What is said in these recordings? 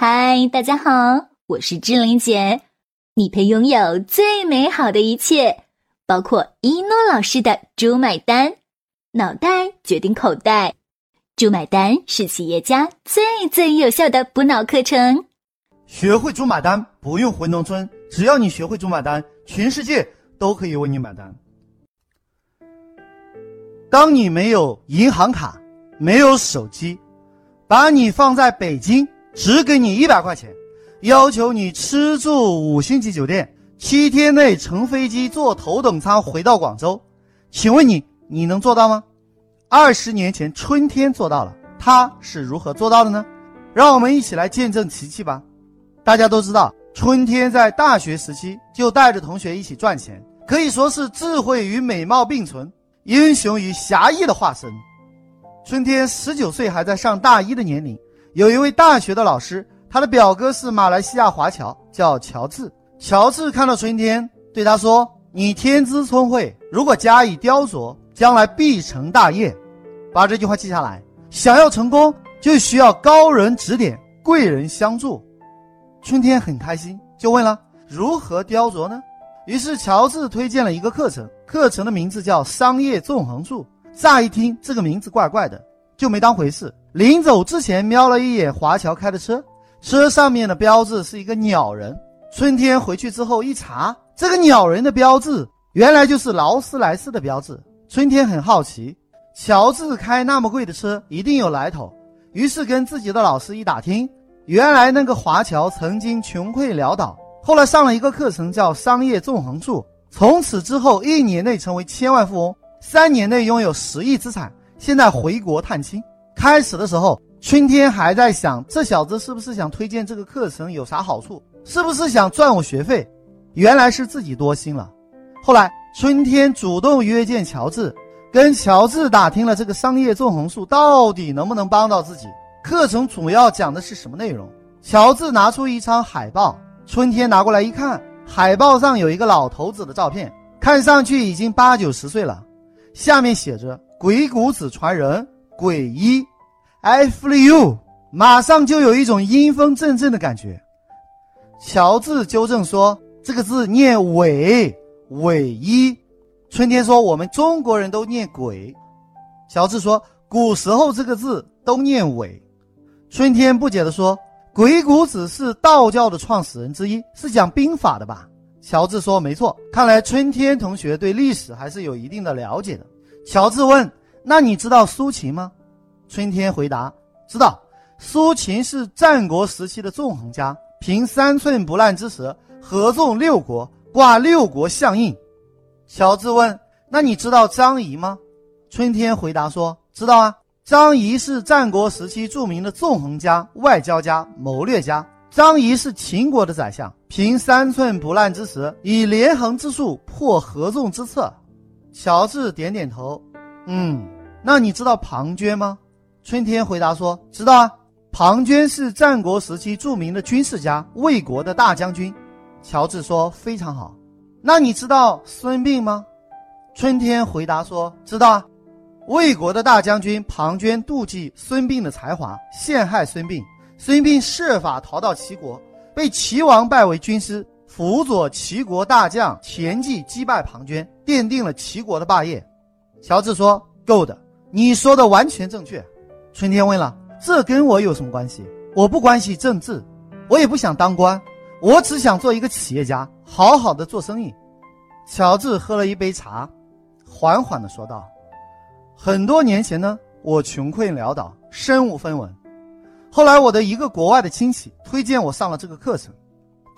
嗨，大家好，我是志玲姐。你配拥有最美好的一切，包括一诺老师的“猪买单”，脑袋决定口袋，“猪买单”是企业家最最有效的补脑课程。学会“猪买单”，不用回农村，只要你学会“猪买单”，全世界都可以为你买单。当你没有银行卡，没有手机，把你放在北京。只给你一百块钱，要求你吃住五星级酒店，七天内乘飞机坐头等舱回到广州，请问你你能做到吗？二十年前春天做到了，他是如何做到的呢？让我们一起来见证奇迹吧！大家都知道，春天在大学时期就带着同学一起赚钱，可以说是智慧与美貌并存，英雄与侠义的化身。春天十九岁，还在上大一的年龄。有一位大学的老师，他的表哥是马来西亚华侨，叫乔治。乔治看到春天，对他说：“你天资聪慧，如果加以雕琢，将来必成大业。”把这句话记下来。想要成功，就需要高人指点，贵人相助。春天很开心，就问了：“如何雕琢呢？”于是乔治推荐了一个课程，课程的名字叫“商业纵横术”。乍一听这个名字怪怪的，就没当回事。临走之前，瞄了一眼华侨开的车，车上面的标志是一个鸟人。春天回去之后一查，这个鸟人的标志原来就是劳斯莱斯的标志。春天很好奇，乔治开那么贵的车一定有来头，于是跟自己的老师一打听，原来那个华侨曾经穷困潦倒，后来上了一个课程叫商业纵横术，从此之后一年内成为千万富翁，三年内拥有十亿资产，现在回国探亲。开始的时候，春天还在想，这小子是不是想推荐这个课程有啥好处？是不是想赚我学费？原来是自己多心了。后来，春天主动约见乔治，跟乔治打听了这个商业纵横术到底能不能帮到自己。课程主要讲的是什么内容？乔治拿出一张海报，春天拿过来一看，海报上有一个老头子的照片，看上去已经八九十岁了，下面写着“鬼谷子传人”。诡异，I feel you，马上就有一种阴风阵阵的感觉。乔治纠正说：“这个字念伪，伪一。”春天说：“我们中国人都念鬼。”乔治说：“古时候这个字都念伪。”春天不解地说：“鬼谷子是道教的创始人之一，是讲兵法的吧？”乔治说：“没错，看来春天同学对历史还是有一定的了解的。”乔治问。那你知道苏秦吗？春天回答：知道。苏秦是战国时期的纵横家，凭三寸不烂之舌，合纵六国，挂六国相印。乔治问：那你知道张仪吗？春天回答说：知道啊。张仪是战国时期著名的纵横家、外交家、谋略家。张仪是秦国的宰相，凭三寸不烂之舌，以连横之术破合纵之策。乔治点点头，嗯。那你知道庞涓吗？春天回答说：“知道啊，庞涓是战国时期著名的军事家，魏国的大将军。”乔治说：“非常好。”那你知道孙膑吗？春天回答说：“知道啊，魏国的大将军庞涓妒忌孙膑的才华，陷害孙膑。孙膑设法逃到齐国，被齐王拜为军师，辅佐齐国大将田忌击败庞涓，奠定了齐国的霸业。”乔治说：“够的。”你说的完全正确，春天问了：“这跟我有什么关系？我不关心政治，我也不想当官，我只想做一个企业家，好好的做生意。”乔治喝了一杯茶，缓缓的说道：“很多年前呢，我穷困潦倒，身无分文。后来我的一个国外的亲戚推荐我上了这个课程，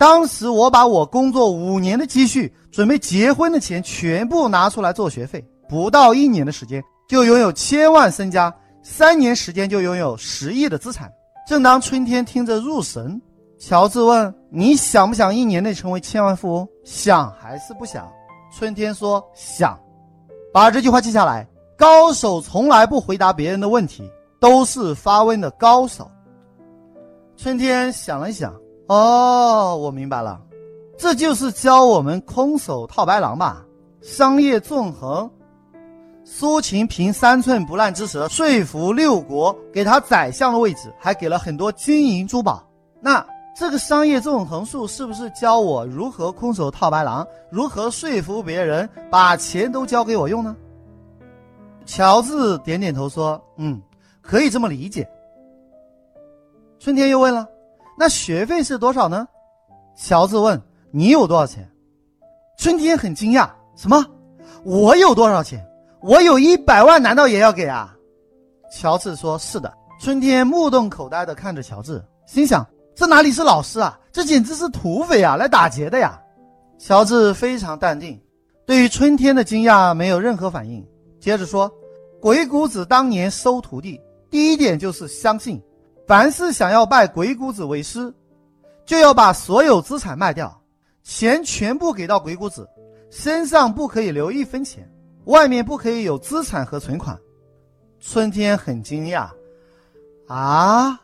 当时我把我工作五年的积蓄，准备结婚的钱全部拿出来做学费，不到一年的时间。”就拥有千万身家，三年时间就拥有十亿的资产。正当春天听着入神，乔治问：“你想不想一年内成为千万富翁？想还是不想？”春天说：“想。”把这句话记下来。高手从来不回答别人的问题，都是发问的高手。春天想了想，哦，我明白了，这就是教我们空手套白狼吧？商业纵横。苏秦凭三寸不烂之舌说服六国给他宰相的位置，还给了很多金银珠宝。那这个商业纵横术是不是教我如何空手套白狼，如何说服别人把钱都交给我用呢？乔治点点头说：“嗯，可以这么理解。”春天又问了：“那学费是多少呢？”乔治问：“你有多少钱？”春天很惊讶：“什么？我有多少钱？我有一百万，难道也要给啊？”乔治说：“是的。”春天目瞪口呆地看着乔治，心想：“这哪里是老师啊？这简直是土匪啊！来打劫的呀！”乔治非常淡定，对于春天的惊讶没有任何反应。接着说：“鬼谷子当年收徒弟，第一点就是相信，凡是想要拜鬼谷子为师，就要把所有资产卖掉，钱全部给到鬼谷子，身上不可以留一分钱，外面不可以有资产和存款。”春天很惊讶，啊，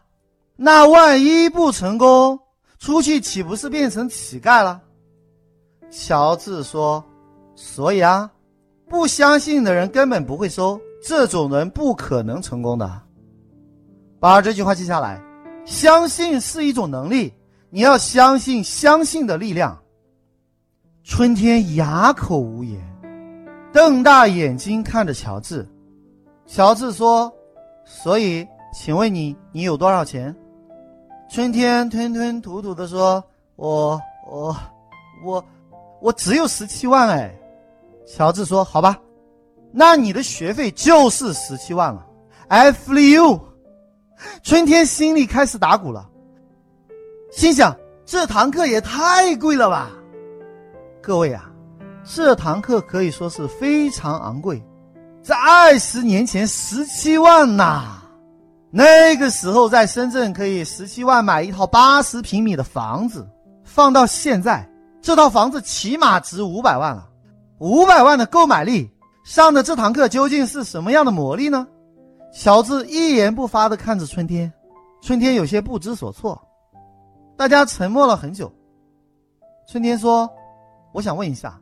那万一不成功，出去岂不是变成乞丐了？乔治说：“所以啊。”不相信的人根本不会收，这种人不可能成功的。把这句话记下来，相信是一种能力，你要相信相信的力量。春天哑口无言，瞪大眼睛看着乔治。乔治说：“所以，请问你，你有多少钱？”春天吞吞吐吐的说：“我，我，我，我只有十七万哎。”乔治说：“好吧，那你的学费就是十七万了。” ”I feel you 春天心里开始打鼓了，心想：这堂课也太贵了吧！各位啊，这堂课可以说是非常昂贵，在二十年前十七万呐，那个时候在深圳可以十七万买一套八十平米的房子，放到现在，这套房子起码值五百万了。五百万的购买力，上的这堂课究竟是什么样的魔力呢？乔治一言不发地看着春天，春天有些不知所措。大家沉默了很久。春天说：“我想问一下，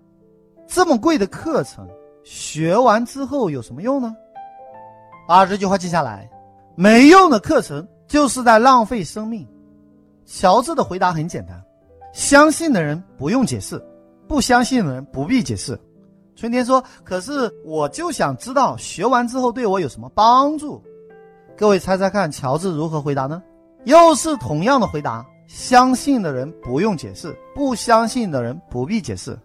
这么贵的课程，学完之后有什么用呢？”把这句话记下来：没用的课程就是在浪费生命。乔治的回答很简单：相信的人不用解释。不相信的人不必解释。春天说：“可是我就想知道学完之后对我有什么帮助。”各位猜猜看，乔治如何回答呢？又是同样的回答：相信的人不用解释，不相信的人不必解释。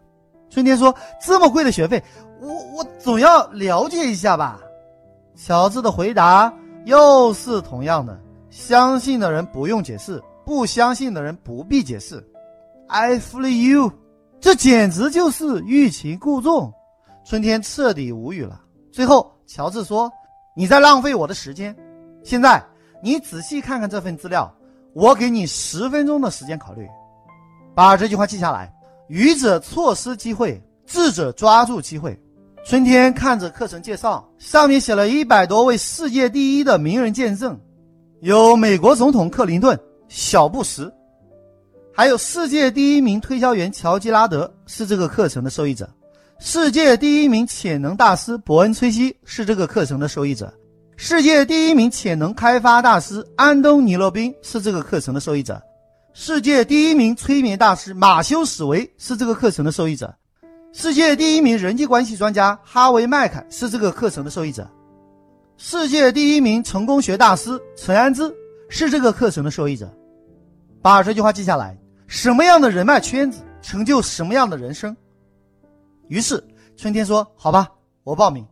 春天说：“这么贵的学费，我我总要了解一下吧。”乔治的回答又是同样的：相信的人不用解释，不相信的人不必解释。I feel you。这简直就是欲擒故纵，春天彻底无语了。最后，乔治说：“你在浪费我的时间。现在，你仔细看看这份资料，我给你十分钟的时间考虑。把这句话记下来：愚者错失机会，智者抓住机会。”春天看着课程介绍，上面写了一百多位世界第一的名人见证，有美国总统克林顿、小布什。还有世界第一名推销员乔吉拉德是这个课程的受益者，世界第一名潜能大师伯恩崔西是这个课程的受益者，世界第一名潜能开发大师安东尼洛宾是这个课程的受益者，世界第一名催眠大师马修史维是这个课程的受益者，世界第一名人际关系专家哈维麦凯是这个课程的受益者，世界第一名成功学大师陈安之是这个课程的受益者。把这句话记下来。什么样的人脉圈子，成就什么样的人生。于是春天说：“好吧，我报名。”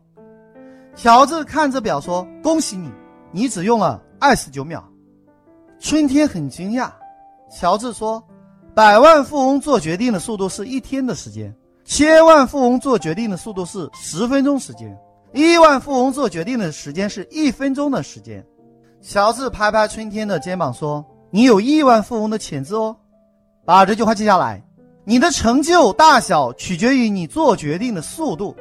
乔治看着表说：“恭喜你，你只用了二十九秒。”春天很惊讶。乔治说：“百万富翁做决定的速度是一天的时间，千万富翁做决定的速度是十分钟时间，亿万富翁做决定的时间是一分钟的时间。”乔治拍拍春天的肩膀说：“你有亿万富翁的潜质哦。”把这句话记下来，你的成就大小取决于你做决定的速度。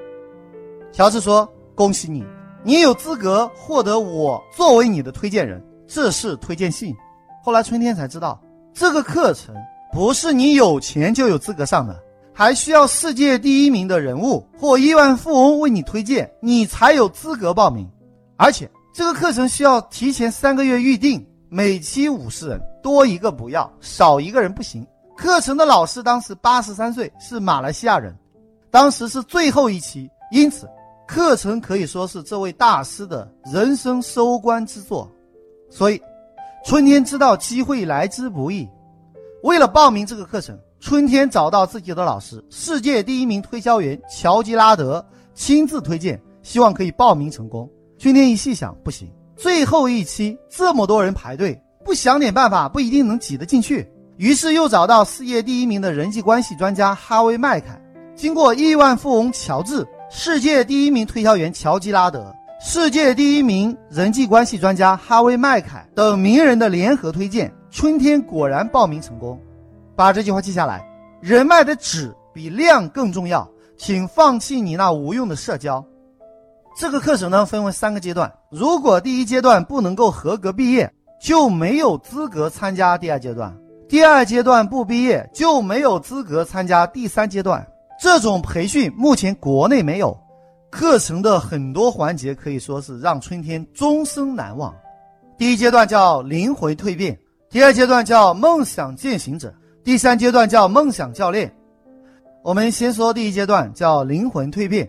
乔治说：“恭喜你，你有资格获得我作为你的推荐人，这是推荐信。”后来春天才知道，这个课程不是你有钱就有资格上的，还需要世界第一名的人物或亿万富翁为你推荐，你才有资格报名。而且这个课程需要提前三个月预定，每期五十人，多一个不要，少一个人不行。课程的老师当时八十三岁，是马来西亚人，当时是最后一期，因此课程可以说是这位大师的人生收官之作。所以，春天知道机会来之不易，为了报名这个课程，春天找到自己的老师，世界第一名推销员乔吉拉德亲自推荐，希望可以报名成功。春天一细想，不行，最后一期这么多人排队，不想点办法，不一定能挤得进去。于是又找到世界第一名的人际关系专家哈维·麦凯，经过亿万富翁乔治、世界第一名推销员乔吉拉德、世界第一名人际关系专家哈维·麦凯等名人的联合推荐，春天果然报名成功。把这句话记下来：人脉的质比量更重要，请放弃你那无用的社交。这个课程呢，分为三个阶段，如果第一阶段不能够合格毕业，就没有资格参加第二阶段。第二阶段不毕业就没有资格参加第三阶段。这种培训目前国内没有。课程的很多环节可以说是让春天终生难忘。第一阶段叫灵魂蜕变，第二阶段叫梦想践行者，第三阶段叫梦想教练。我们先说第一阶段叫灵魂蜕变，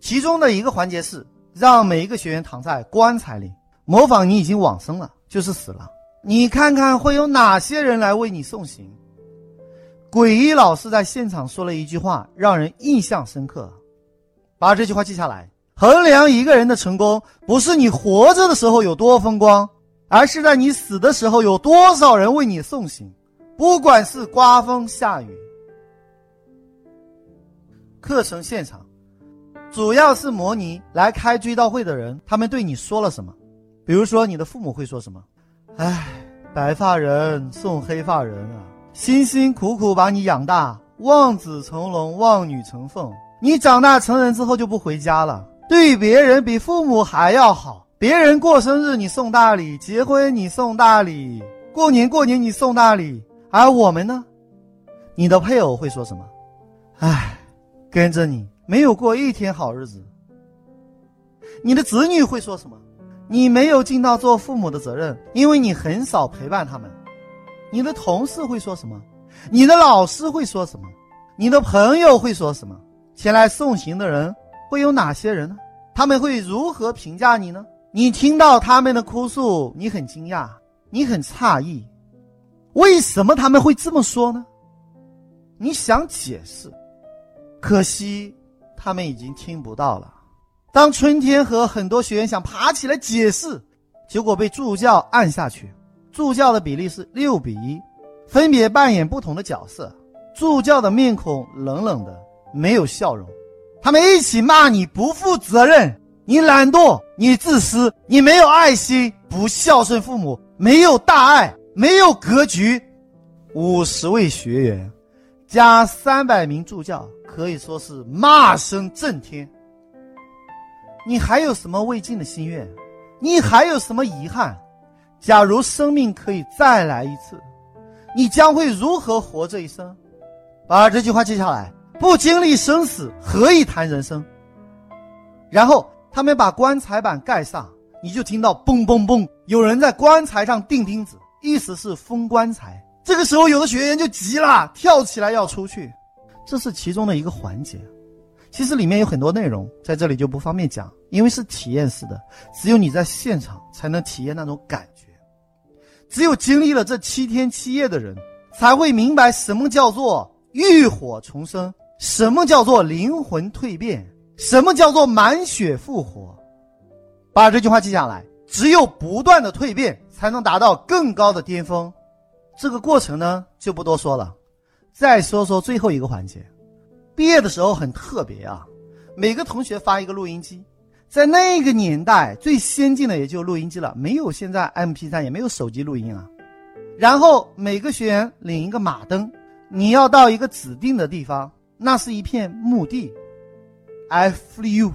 其中的一个环节是让每一个学员躺在棺材里，模仿你已经往生了，就是死了。你看看会有哪些人来为你送行？诡异老师在现场说了一句话，让人印象深刻。把这句话记下来：衡量一个人的成功，不是你活着的时候有多风光，而是在你死的时候有多少人为你送行。不管是刮风下雨。课程现场主要是模拟来开追悼会的人，他们对你说了什么？比如说，你的父母会说什么？唉，白发人送黑发人啊！辛辛苦苦把你养大，望子成龙，望女成凤。你长大成人之后就不回家了，对别人比父母还要好。别人过生日你送大礼，结婚你送大礼，过年过年你送大礼。而我们呢？你的配偶会说什么？唉，跟着你没有过一天好日子。你的子女会说什么？你没有尽到做父母的责任，因为你很少陪伴他们。你的同事会说什么？你的老师会说什么？你的朋友会说什么？前来送行的人会有哪些人呢？他们会如何评价你呢？你听到他们的哭诉，你很惊讶，你很诧异，为什么他们会这么说呢？你想解释，可惜他们已经听不到了。当春天和很多学员想爬起来解释，结果被助教按下去。助教的比例是六比一，分别扮演不同的角色。助教的面孔冷冷的，没有笑容。他们一起骂你不负责任，你懒惰，你自私，你没有爱心，不孝顺父母，没有大爱，没有格局。五十位学员加三百名助教，可以说是骂声震天。你还有什么未尽的心愿？你还有什么遗憾？假如生命可以再来一次，你将会如何活这一生？把这句话记下来。不经历生死，何以谈人生？然后他们把棺材板盖上，你就听到嘣嘣嘣，有人在棺材上钉钉子，意思是封棺材。这个时候，有的学员就急了，跳起来要出去。这是其中的一个环节。其实里面有很多内容，在这里就不方便讲，因为是体验式的，只有你在现场才能体验那种感觉。只有经历了这七天七夜的人，才会明白什么叫做浴火重生，什么叫做灵魂蜕变，什么叫做满血复活。把这句话记下来，只有不断的蜕变，才能达到更高的巅峰。这个过程呢，就不多说了。再说说最后一个环节。毕业的时候很特别啊，每个同学发一个录音机，在那个年代最先进的也就录音机了，没有现在 MP3，也没有手机录音啊。然后每个学员领一个马灯，你要到一个指定的地方，那是一片墓地。I flew，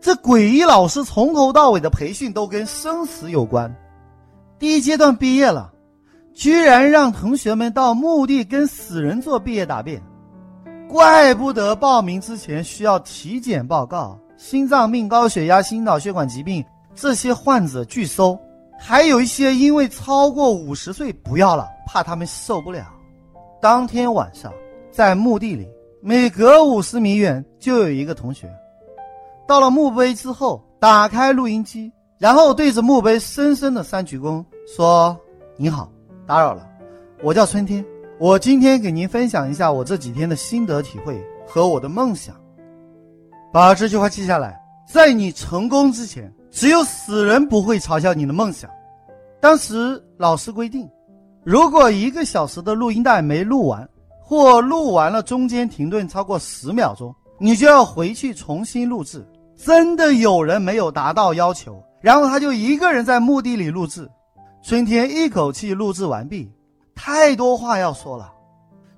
这诡异老师从头到尾的培训都跟生死有关。第一阶段毕业了，居然让同学们到墓地跟死人做毕业答辩。怪不得报名之前需要体检报告，心脏病、高血压、心脑血管疾病这些患者拒收，还有一些因为超过五十岁不要了，怕他们受不了。当天晚上，在墓地里，每隔五十米远就有一个同学。到了墓碑之后，打开录音机，然后对着墓碑深深的三鞠躬，说：“你好，打扰了，我叫春天，我今天给您分享一下我这几天的心得体会和我的梦想。把这句话记下来，在你成功之前，只有死人不会嘲笑你的梦想。当时老师规定。”如果一个小时的录音带没录完，或录完了中间停顿超过十秒钟，你就要回去重新录制。真的有人没有达到要求，然后他就一个人在墓地里录制。春天一口气录制完毕，太多话要说了。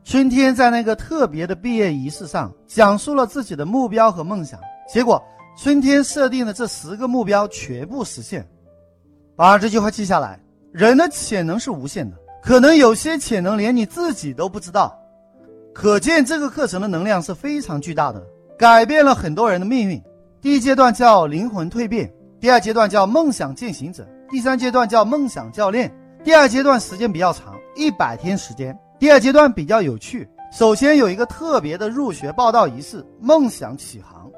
春天在那个特别的毕业仪式上讲述了自己的目标和梦想，结果春天设定的这十个目标全部实现。把这句话记下来：人的潜能是无限的。可能有些潜能连你自己都不知道，可见这个课程的能量是非常巨大的，改变了很多人的命运。第一阶段叫灵魂蜕变，第二阶段叫梦想践行者，第三阶段叫梦想教练。第二阶段时间比较长，一百天时间。第二阶段比较有趣，首先有一个特别的入学报道仪式，梦想起航，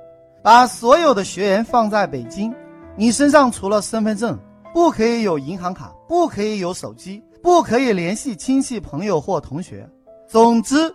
把所有的学员放在北京，你身上除了身份证，不可以有银行卡，不可以有手机。不可以联系亲戚、朋友或同学。总之，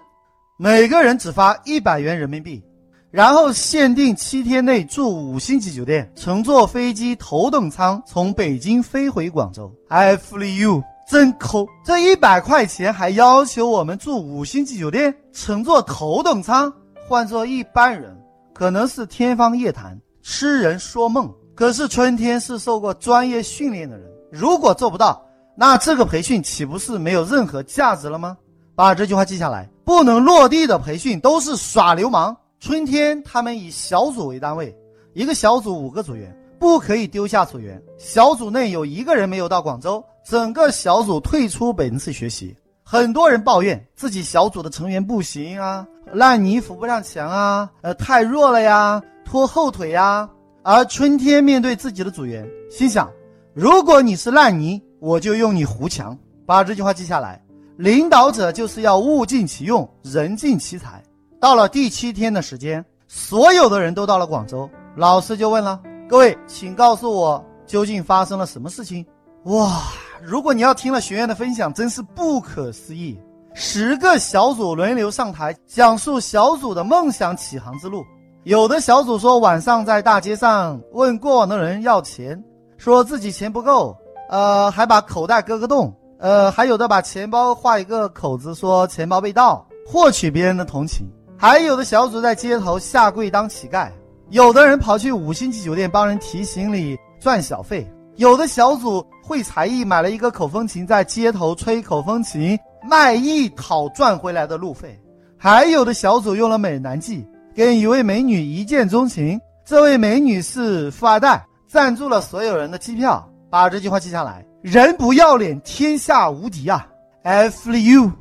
每个人只发一百元人民币，然后限定七天内住五星级酒店，乘坐飞机头等舱从北京飞回广州。I fly you，真抠！这一百块钱还要求我们住五星级酒店，乘坐头等舱。换做一般人，可能是天方夜谭、痴人说梦。可是春天是受过专业训练的人，如果做不到。那这个培训岂不是没有任何价值了吗？把这句话记下来，不能落地的培训都是耍流氓。春天他们以小组为单位，一个小组五个组员，不可以丢下组员。小组内有一个人没有到广州，整个小组退出本次学习。很多人抱怨自己小组的成员不行啊，烂泥扶不上墙啊，呃，太弱了呀，拖后腿呀。而春天面对自己的组员，心想：如果你是烂泥。我就用你糊墙，把这句话记下来。领导者就是要物尽其用，人尽其才。到了第七天的时间，所有的人都到了广州，老师就问了：“各位，请告诉我，究竟发生了什么事情？”哇！如果你要听了学员的分享，真是不可思议。十个小组轮流上台讲述小组的梦想起航之路。有的小组说晚上在大街上问过往的人要钱，说自己钱不够。呃，还把口袋割个洞，呃，还有的把钱包画一个口子，说钱包被盗，获取别人的同情；还有的小组在街头下跪当乞丐，有的人跑去五星级酒店帮人提行李赚小费，有的小组会才艺买了一个口风琴，在街头吹口风琴卖艺讨赚回来的路费；还有的小组用了美男计，跟一位美女一见钟情，这位美女是富二代，赞助了所有人的机票。把这句话记下来：人不要脸，天下无敌啊！F you，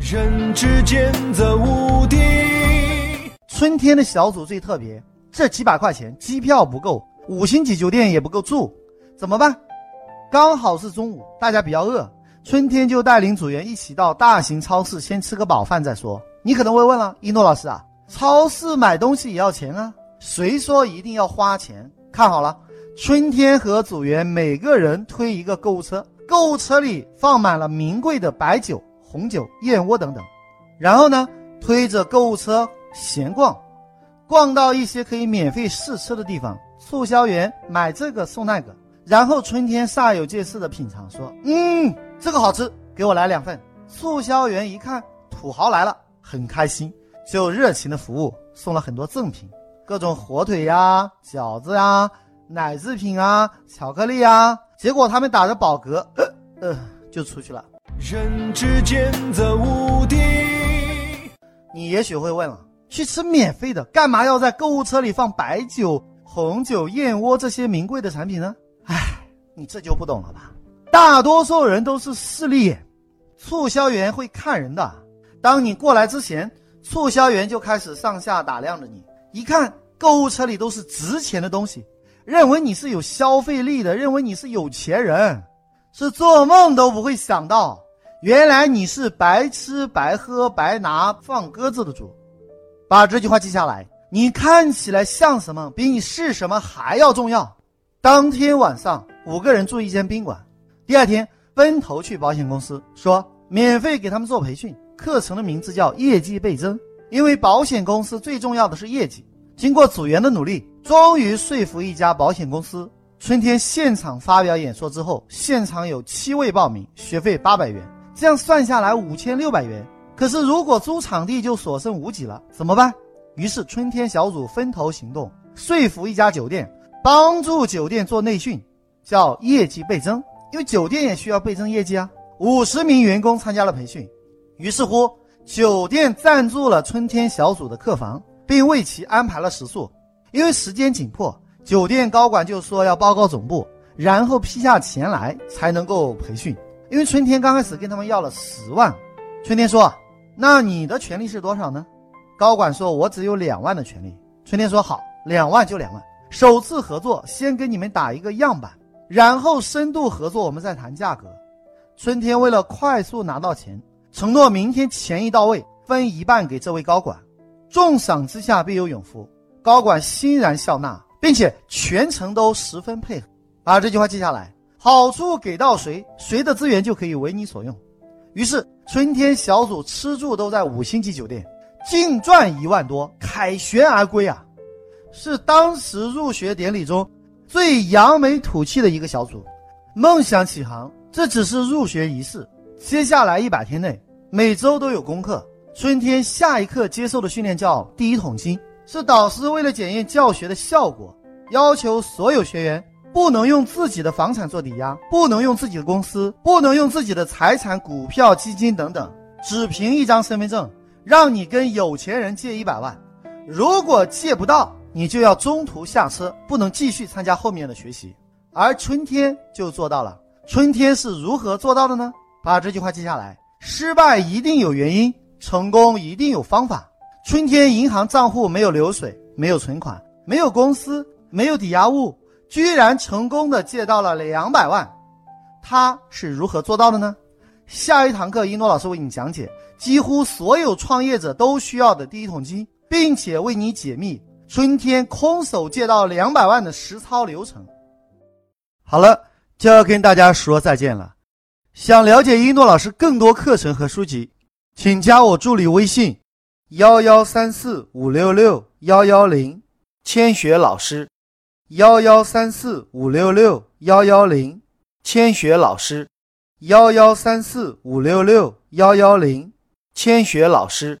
人之间则无敌。春天的小组最特别，这几百块钱机票不够，五星级酒店也不够住，怎么办？刚好是中午，大家比较饿，春天就带领组员一起到大型超市先吃个饱饭再说。你可能会问了，一诺老师啊，超市买东西也要钱啊？谁说一定要花钱？看好了。春天和组员每个人推一个购物车，购物车里放满了名贵的白酒、红酒、燕窝等等。然后呢，推着购物车闲逛，逛到一些可以免费试吃的地方，促销员买这个送那个。然后春天煞有介事的品尝，说：“嗯，这个好吃，给我来两份。”促销员一看土豪来了，很开心，就热情的服务，送了很多赠品，各种火腿呀、饺子呀。奶制品啊，巧克力啊，结果他们打着饱嗝，呃 呃，就出去了。人之间的无敌。你也许会问了，去吃免费的，干嘛要在购物车里放白酒、红酒、燕窝这些名贵的产品呢？唉，你这就不懂了吧？大多数人都是势利眼，促销员会看人的。当你过来之前，促销员就开始上下打量着你，一看购物车里都是值钱的东西。认为你是有消费力的，认为你是有钱人，是做梦都不会想到，原来你是白吃白喝白拿放鸽子的主。把这句话记下来，你看起来像什么，比你是什么还要重要。当天晚上，五个人住一间宾馆。第二天，分头去保险公司，说免费给他们做培训。课程的名字叫业绩倍增，因为保险公司最重要的是业绩。经过组员的努力，终于说服一家保险公司。春天现场发表演说之后，现场有七位报名，学费八百元，这样算下来五千六百元。可是如果租场地就所剩无几了，怎么办？于是春天小组分头行动，说服一家酒店，帮助酒店做内训，叫业绩倍增。因为酒店也需要倍增业绩啊。五十名员工参加了培训，于是乎，酒店赞助了春天小组的客房，并为其安排了食宿。因为时间紧迫，酒店高管就说要报告总部，然后批下钱来才能够培训。因为春天刚开始跟他们要了十万，春天说：“那你的权利是多少呢？”高管说：“我只有两万的权利。”春天说：“好，两万就两万。首次合作，先给你们打一个样板。”然后深度合作，我们再谈价格。春天为了快速拿到钱，承诺明天钱一到位，分一半给这位高管。重赏之下必有勇夫，高管欣然笑纳，并且全程都十分配合。把这句话记下来，好处给到谁，谁的资源就可以为你所用。于是春天小组吃住都在五星级酒店，净赚一万多，凯旋而归啊！是当时入学典礼中。最扬眉吐气的一个小组，梦想起航，这只是入学仪式。接下来一百天内，每周都有功课。春天下一课接受的训练叫第一桶金，是导师为了检验教学的效果，要求所有学员不能用自己的房产做抵押，不能用自己的公司，不能用自己的财产、股票、基金等等，只凭一张身份证，让你跟有钱人借一百万。如果借不到，你就要中途下车，不能继续参加后面的学习。而春天就做到了。春天是如何做到的呢？把这句话记下来：失败一定有原因，成功一定有方法。春天银行账户没有流水，没有存款，没有公司，没有抵押物，居然成功的借到了两百万。他是如何做到的呢？下一堂课，一诺老师为你讲解几乎所有创业者都需要的第一桶金，并且为你解密。春天空手借到两百万的实操流程。好了，就要跟大家说再见了。想了解一诺老师更多课程和书籍，请加我助理微信：幺幺三四五六六幺幺零，千雪老师。幺幺三四五六六幺幺零，千雪老师。幺幺三四五六六幺幺零，千雪老师。